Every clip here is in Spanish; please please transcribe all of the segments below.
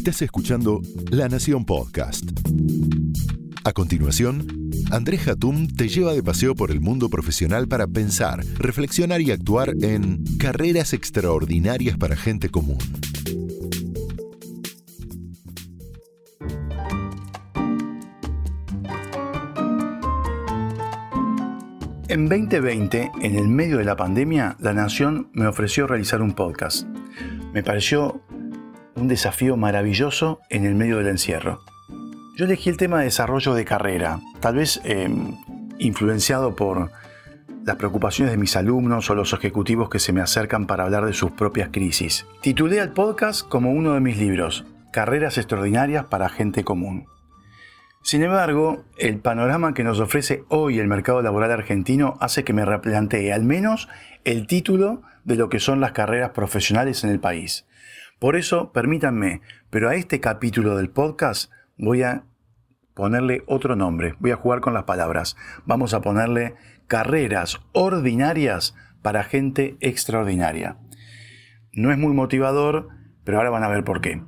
Estás escuchando La Nación Podcast. A continuación, Andrés Hatum te lleva de paseo por el mundo profesional para pensar, reflexionar y actuar en carreras extraordinarias para gente común. En 2020, en el medio de la pandemia, La Nación me ofreció realizar un podcast. Me pareció un desafío maravilloso en el medio del encierro. Yo elegí el tema de desarrollo de carrera, tal vez em, influenciado por las preocupaciones de mis alumnos o los ejecutivos que se me acercan para hablar de sus propias crisis. Titulé al podcast como uno de mis libros, Carreras extraordinarias para gente común. Sin embargo, el panorama que nos ofrece hoy el mercado laboral argentino hace que me replantee al menos el título de lo que son las carreras profesionales en el país. Por eso, permítanme, pero a este capítulo del podcast voy a ponerle otro nombre, voy a jugar con las palabras. Vamos a ponerle carreras ordinarias para gente extraordinaria. No es muy motivador, pero ahora van a ver por qué.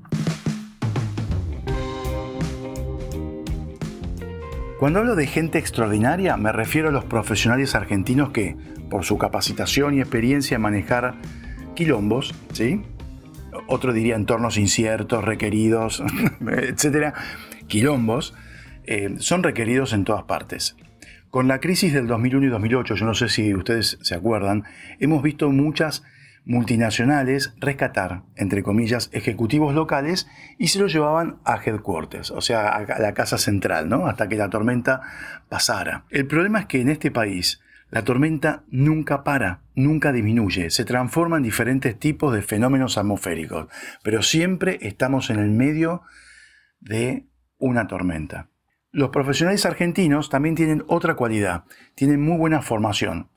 Cuando hablo de gente extraordinaria me refiero a los profesionales argentinos que, por su capacitación y experiencia en manejar quilombos, ¿sí? Otro diría entornos inciertos, requeridos, etcétera, quilombos, eh, son requeridos en todas partes. Con la crisis del 2001 y 2008, yo no sé si ustedes se acuerdan, hemos visto muchas multinacionales rescatar, entre comillas, ejecutivos locales y se los llevaban a headquarters, o sea, a la casa central, ¿no? Hasta que la tormenta pasara. El problema es que en este país la tormenta nunca para, nunca disminuye, se transforma en diferentes tipos de fenómenos atmosféricos, pero siempre estamos en el medio de una tormenta. Los profesionales argentinos también tienen otra cualidad, tienen muy buena formación,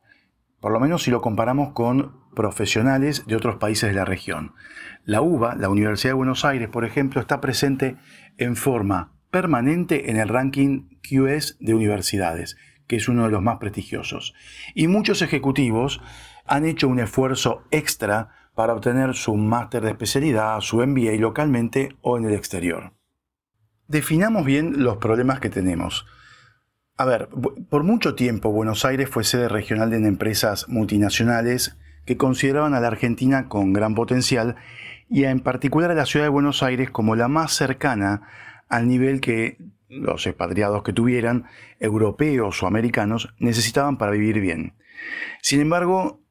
por lo menos si lo comparamos con profesionales de otros países de la región. La UBA, la Universidad de Buenos Aires, por ejemplo, está presente en forma permanente en el ranking QS de universidades, que es uno de los más prestigiosos. Y muchos ejecutivos han hecho un esfuerzo extra para obtener su máster de especialidad, su MBA localmente o en el exterior. Definamos bien los problemas que tenemos. A ver, por mucho tiempo Buenos Aires fue sede regional de empresas multinacionales que consideraban a la Argentina con gran potencial y en particular a la ciudad de Buenos Aires como la más cercana al nivel que los expatriados que tuvieran, europeos o americanos, necesitaban para vivir bien. Sin embargo,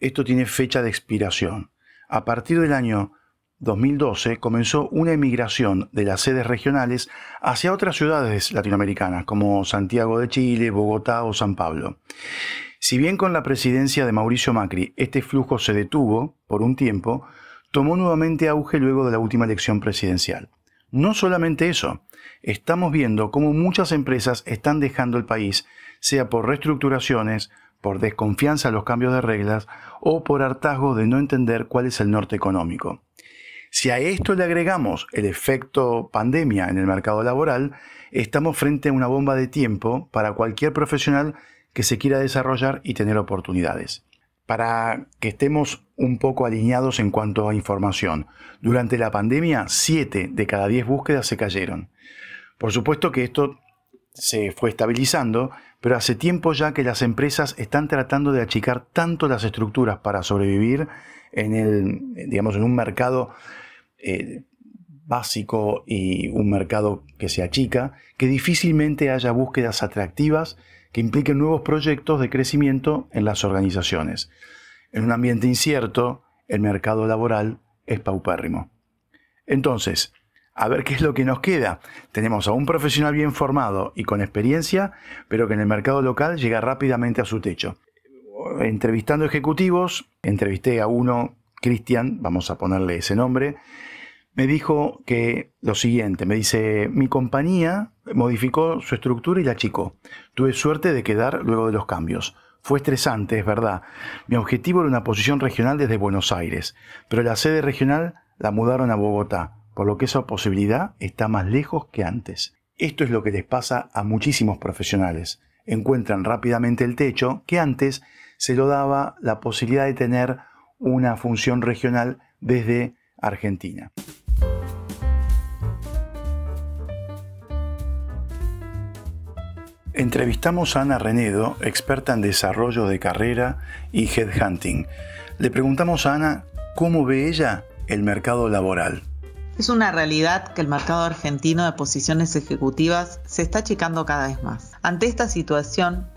esto tiene fecha de expiración. A partir del año 2012 comenzó una emigración de las sedes regionales hacia otras ciudades latinoamericanas como Santiago de Chile, Bogotá o San Pablo. Si bien con la presidencia de Mauricio Macri este flujo se detuvo por un tiempo, tomó nuevamente auge luego de la última elección presidencial. No solamente eso, estamos viendo cómo muchas empresas están dejando el país, sea por reestructuraciones, por desconfianza a los cambios de reglas o por hartazgo de no entender cuál es el norte económico. Si a esto le agregamos el efecto pandemia en el mercado laboral, estamos frente a una bomba de tiempo para cualquier profesional que se quiera desarrollar y tener oportunidades. Para que estemos un poco alineados en cuanto a información, durante la pandemia 7 de cada 10 búsquedas se cayeron. Por supuesto que esto se fue estabilizando, pero hace tiempo ya que las empresas están tratando de achicar tanto las estructuras para sobrevivir en, el, digamos, en un mercado eh, básico y un mercado que se achica, que difícilmente haya búsquedas atractivas que impliquen nuevos proyectos de crecimiento en las organizaciones. En un ambiente incierto, el mercado laboral es paupérrimo. Entonces, a ver qué es lo que nos queda. Tenemos a un profesional bien formado y con experiencia, pero que en el mercado local llega rápidamente a su techo. Entrevistando ejecutivos, entrevisté a uno, Cristian, vamos a ponerle ese nombre, me dijo que lo siguiente, me dice, mi compañía modificó su estructura y la achicó. Tuve suerte de quedar luego de los cambios. Fue estresante, es verdad. Mi objetivo era una posición regional desde Buenos Aires, pero la sede regional la mudaron a Bogotá, por lo que esa posibilidad está más lejos que antes. Esto es lo que les pasa a muchísimos profesionales. Encuentran rápidamente el techo que antes se lo daba la posibilidad de tener una función regional desde Argentina. Entrevistamos a Ana Renedo, experta en desarrollo de carrera y headhunting. Le preguntamos a Ana cómo ve ella el mercado laboral. Es una realidad que el mercado argentino de posiciones ejecutivas se está achicando cada vez más. Ante esta situación,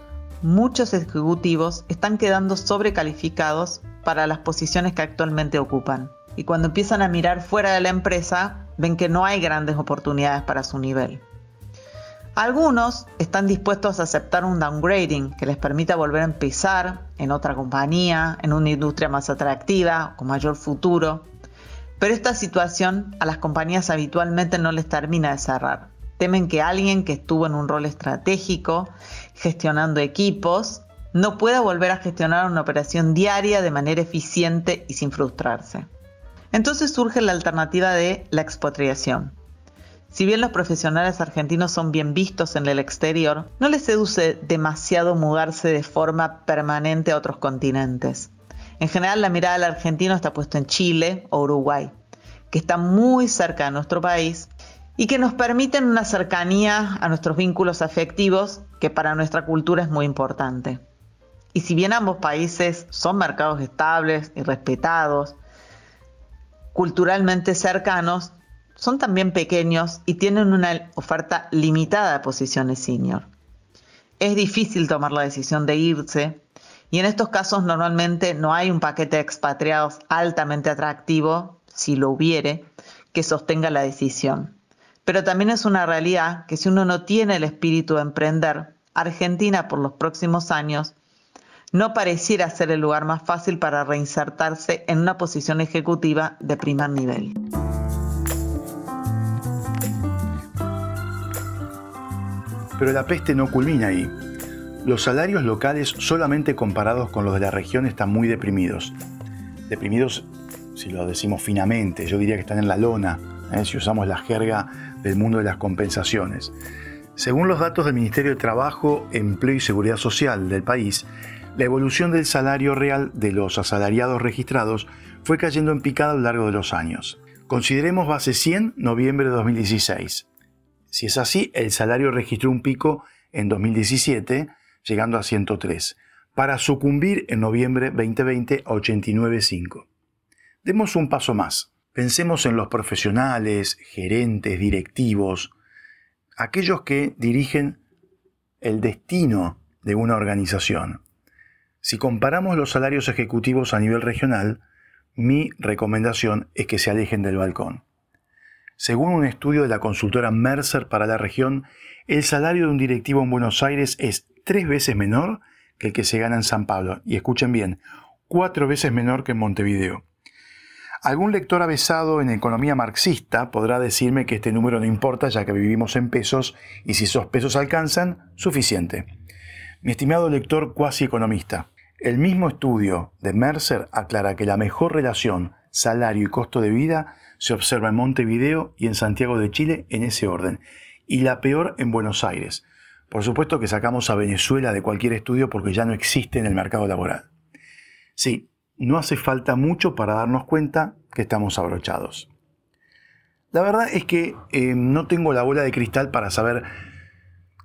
muchos ejecutivos están quedando sobrecalificados para las posiciones que actualmente ocupan. Y cuando empiezan a mirar fuera de la empresa, ven que no hay grandes oportunidades para su nivel. Algunos están dispuestos a aceptar un downgrading que les permita volver a empezar en otra compañía, en una industria más atractiva, con mayor futuro. Pero esta situación a las compañías habitualmente no les termina de cerrar. Temen que alguien que estuvo en un rol estratégico, gestionando equipos, no pueda volver a gestionar una operación diaria de manera eficiente y sin frustrarse. Entonces surge la alternativa de la expatriación. Si bien los profesionales argentinos son bien vistos en el exterior, no les seduce demasiado mudarse de forma permanente a otros continentes. En general la mirada del argentino está puesta en Chile o Uruguay, que están muy cerca de nuestro país y que nos permiten una cercanía a nuestros vínculos afectivos que para nuestra cultura es muy importante. Y si bien ambos países son mercados estables y respetados, culturalmente cercanos, son también pequeños y tienen una oferta limitada de posiciones senior. Es difícil tomar la decisión de irse y en estos casos normalmente no hay un paquete de expatriados altamente atractivo, si lo hubiere, que sostenga la decisión. Pero también es una realidad que si uno no tiene el espíritu de emprender, Argentina por los próximos años no pareciera ser el lugar más fácil para reinsertarse en una posición ejecutiva de primer nivel. Pero la peste no culmina ahí. Los salarios locales solamente comparados con los de la región están muy deprimidos. Deprimidos, si lo decimos finamente, yo diría que están en la lona, ¿eh? si usamos la jerga del mundo de las compensaciones. Según los datos del Ministerio de Trabajo, Empleo y Seguridad Social del país, la evolución del salario real de los asalariados registrados fue cayendo en picada a lo largo de los años. Consideremos base 100, noviembre de 2016. Si es así, el salario registró un pico en 2017 llegando a 103, para sucumbir en noviembre 2020 a 89,5. Demos un paso más. Pensemos en los profesionales, gerentes, directivos, aquellos que dirigen el destino de una organización. Si comparamos los salarios ejecutivos a nivel regional, mi recomendación es que se alejen del balcón. Según un estudio de la consultora Mercer para la región, el salario de un directivo en Buenos Aires es tres veces menor que el que se gana en San Pablo. Y escuchen bien, cuatro veces menor que en Montevideo. Algún lector avesado en economía marxista podrá decirme que este número no importa ya que vivimos en pesos y si esos pesos alcanzan, suficiente. Mi estimado lector cuasi economista, el mismo estudio de Mercer aclara que la mejor relación salario y costo de vida se observa en Montevideo y en Santiago de Chile en ese orden, y la peor en Buenos Aires, por supuesto que sacamos a Venezuela de cualquier estudio porque ya no existe en el mercado laboral. Sí, no hace falta mucho para darnos cuenta que estamos abrochados. La verdad es que eh, no tengo la bola de cristal para saber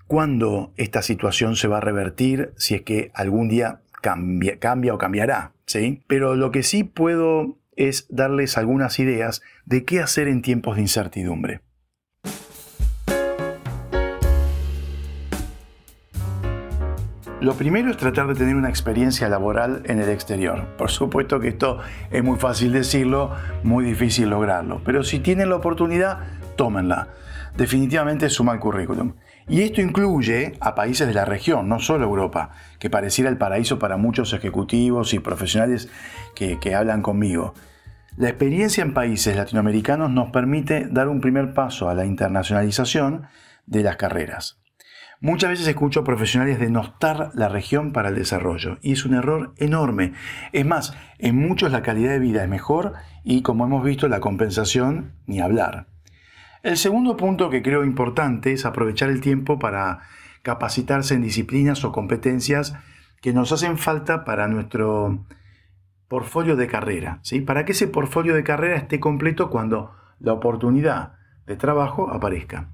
cuándo esta situación se va a revertir, si es que algún día cambia, cambia o cambiará, ¿sí? Pero lo que sí puedo es darles algunas ideas de qué hacer en tiempos de incertidumbre. Lo primero es tratar de tener una experiencia laboral en el exterior. Por supuesto que esto es muy fácil decirlo, muy difícil lograrlo, pero si tienen la oportunidad, tómenla. Definitivamente suma el currículum. Y esto incluye a países de la región, no solo Europa, que pareciera el paraíso para muchos ejecutivos y profesionales que, que hablan conmigo. La experiencia en países latinoamericanos nos permite dar un primer paso a la internacionalización de las carreras. Muchas veces escucho profesionales denostar la región para el desarrollo y es un error enorme. Es más, en muchos la calidad de vida es mejor y como hemos visto la compensación ni hablar. El segundo punto que creo importante es aprovechar el tiempo para capacitarse en disciplinas o competencias que nos hacen falta para nuestro portfolio de carrera, ¿sí? Para que ese portfolio de carrera esté completo cuando la oportunidad de trabajo aparezca.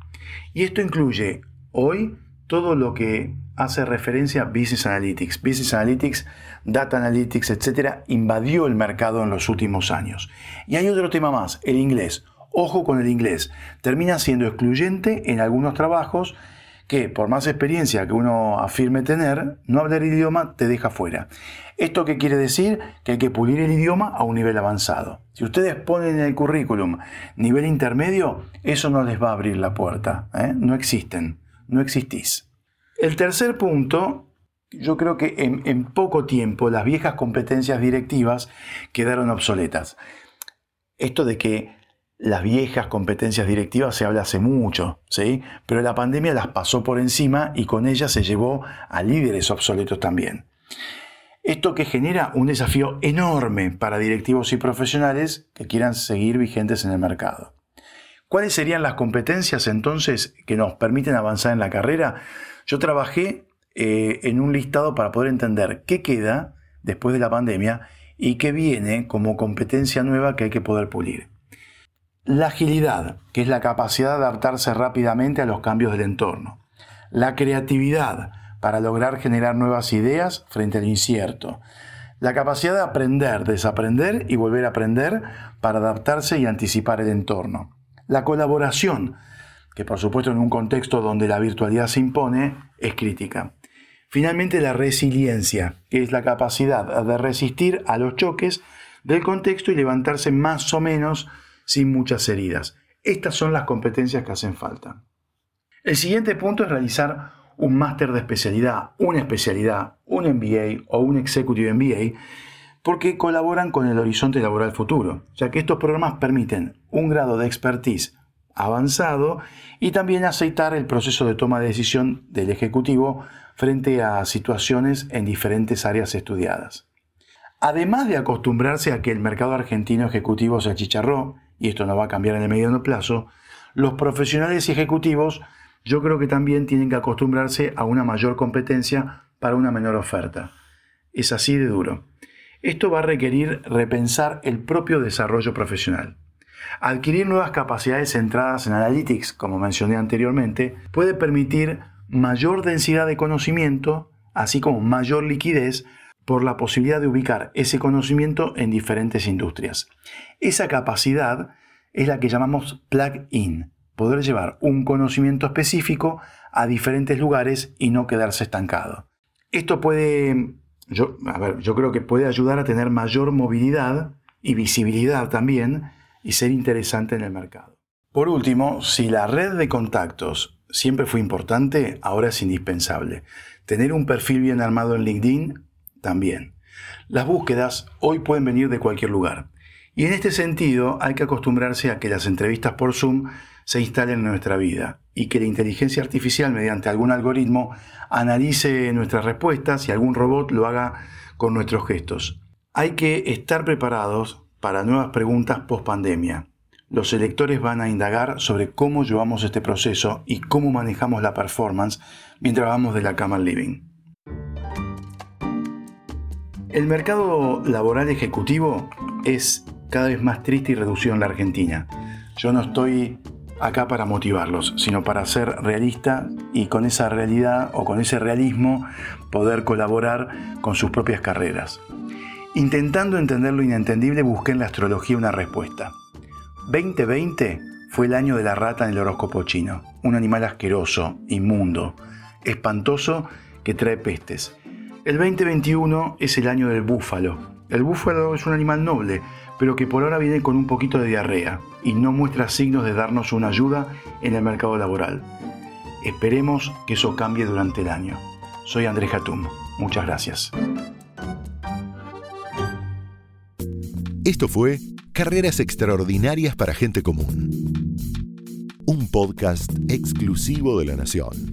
Y esto incluye hoy todo lo que hace referencia a Business Analytics. Business Analytics, Data Analytics, etcétera, invadió el mercado en los últimos años. Y hay otro tema más, el inglés. Ojo con el inglés. Termina siendo excluyente en algunos trabajos que por más experiencia que uno afirme tener, no hablar idioma te deja fuera. ¿Esto qué quiere decir? Que hay que pulir el idioma a un nivel avanzado. Si ustedes ponen en el currículum nivel intermedio, eso no les va a abrir la puerta. ¿eh? No existen, no existís. El tercer punto, yo creo que en poco tiempo las viejas competencias directivas quedaron obsoletas. Esto de que las viejas competencias directivas se habla hace mucho, ¿sí? Pero la pandemia las pasó por encima y con ella se llevó a líderes obsoletos también. Esto que genera un desafío enorme para directivos y profesionales que quieran seguir vigentes en el mercado. ¿Cuáles serían las competencias entonces que nos permiten avanzar en la carrera? Yo trabajé eh, en un listado para poder entender qué queda después de la pandemia y qué viene como competencia nueva que hay que poder pulir. La agilidad, que es la capacidad de adaptarse rápidamente a los cambios del entorno. La creatividad, para lograr generar nuevas ideas frente al incierto. La capacidad de aprender, desaprender y volver a aprender para adaptarse y anticipar el entorno. La colaboración, que por supuesto en un contexto donde la virtualidad se impone, es crítica. Finalmente la resiliencia, que es la capacidad de resistir a los choques del contexto y levantarse más o menos sin muchas heridas. Estas son las competencias que hacen falta. El siguiente punto es realizar un máster de especialidad, una especialidad, un MBA o un Executive MBA, porque colaboran con el horizonte laboral futuro, ya que estos programas permiten un grado de expertise avanzado y también aceitar el proceso de toma de decisión del ejecutivo frente a situaciones en diferentes áreas estudiadas. Además de acostumbrarse a que el mercado argentino ejecutivo se achicharró y esto no va a cambiar en el mediano plazo, los profesionales y ejecutivos yo creo que también tienen que acostumbrarse a una mayor competencia para una menor oferta. Es así de duro. Esto va a requerir repensar el propio desarrollo profesional. Adquirir nuevas capacidades centradas en analytics, como mencioné anteriormente, puede permitir mayor densidad de conocimiento, así como mayor liquidez por la posibilidad de ubicar ese conocimiento en diferentes industrias. Esa capacidad es la que llamamos plug-in, poder llevar un conocimiento específico a diferentes lugares y no quedarse estancado. Esto puede, yo, yo creo que puede ayudar a tener mayor movilidad y visibilidad también y ser interesante en el mercado. Por último, si la red de contactos siempre fue importante, ahora es indispensable. Tener un perfil bien armado en LinkedIn también. Las búsquedas hoy pueden venir de cualquier lugar. Y en este sentido hay que acostumbrarse a que las entrevistas por Zoom se instalen en nuestra vida y que la inteligencia artificial mediante algún algoritmo analice nuestras respuestas y algún robot lo haga con nuestros gestos. Hay que estar preparados para nuevas preguntas post pandemia. Los electores van a indagar sobre cómo llevamos este proceso y cómo manejamos la performance mientras vamos de la cama al living. El mercado laboral ejecutivo es cada vez más triste y reducido en la Argentina. Yo no estoy acá para motivarlos, sino para ser realista y con esa realidad o con ese realismo poder colaborar con sus propias carreras. Intentando entender lo inentendible busqué en la astrología una respuesta. 2020 fue el año de la rata en el horóscopo chino, un animal asqueroso, inmundo, espantoso que trae pestes. El 2021 es el año del búfalo. El búfalo es un animal noble, pero que por ahora viene con un poquito de diarrea y no muestra signos de darnos una ayuda en el mercado laboral. Esperemos que eso cambie durante el año. Soy Andrés Hatum. Muchas gracias. Esto fue Carreras Extraordinarias para Gente Común un podcast exclusivo de La Nación.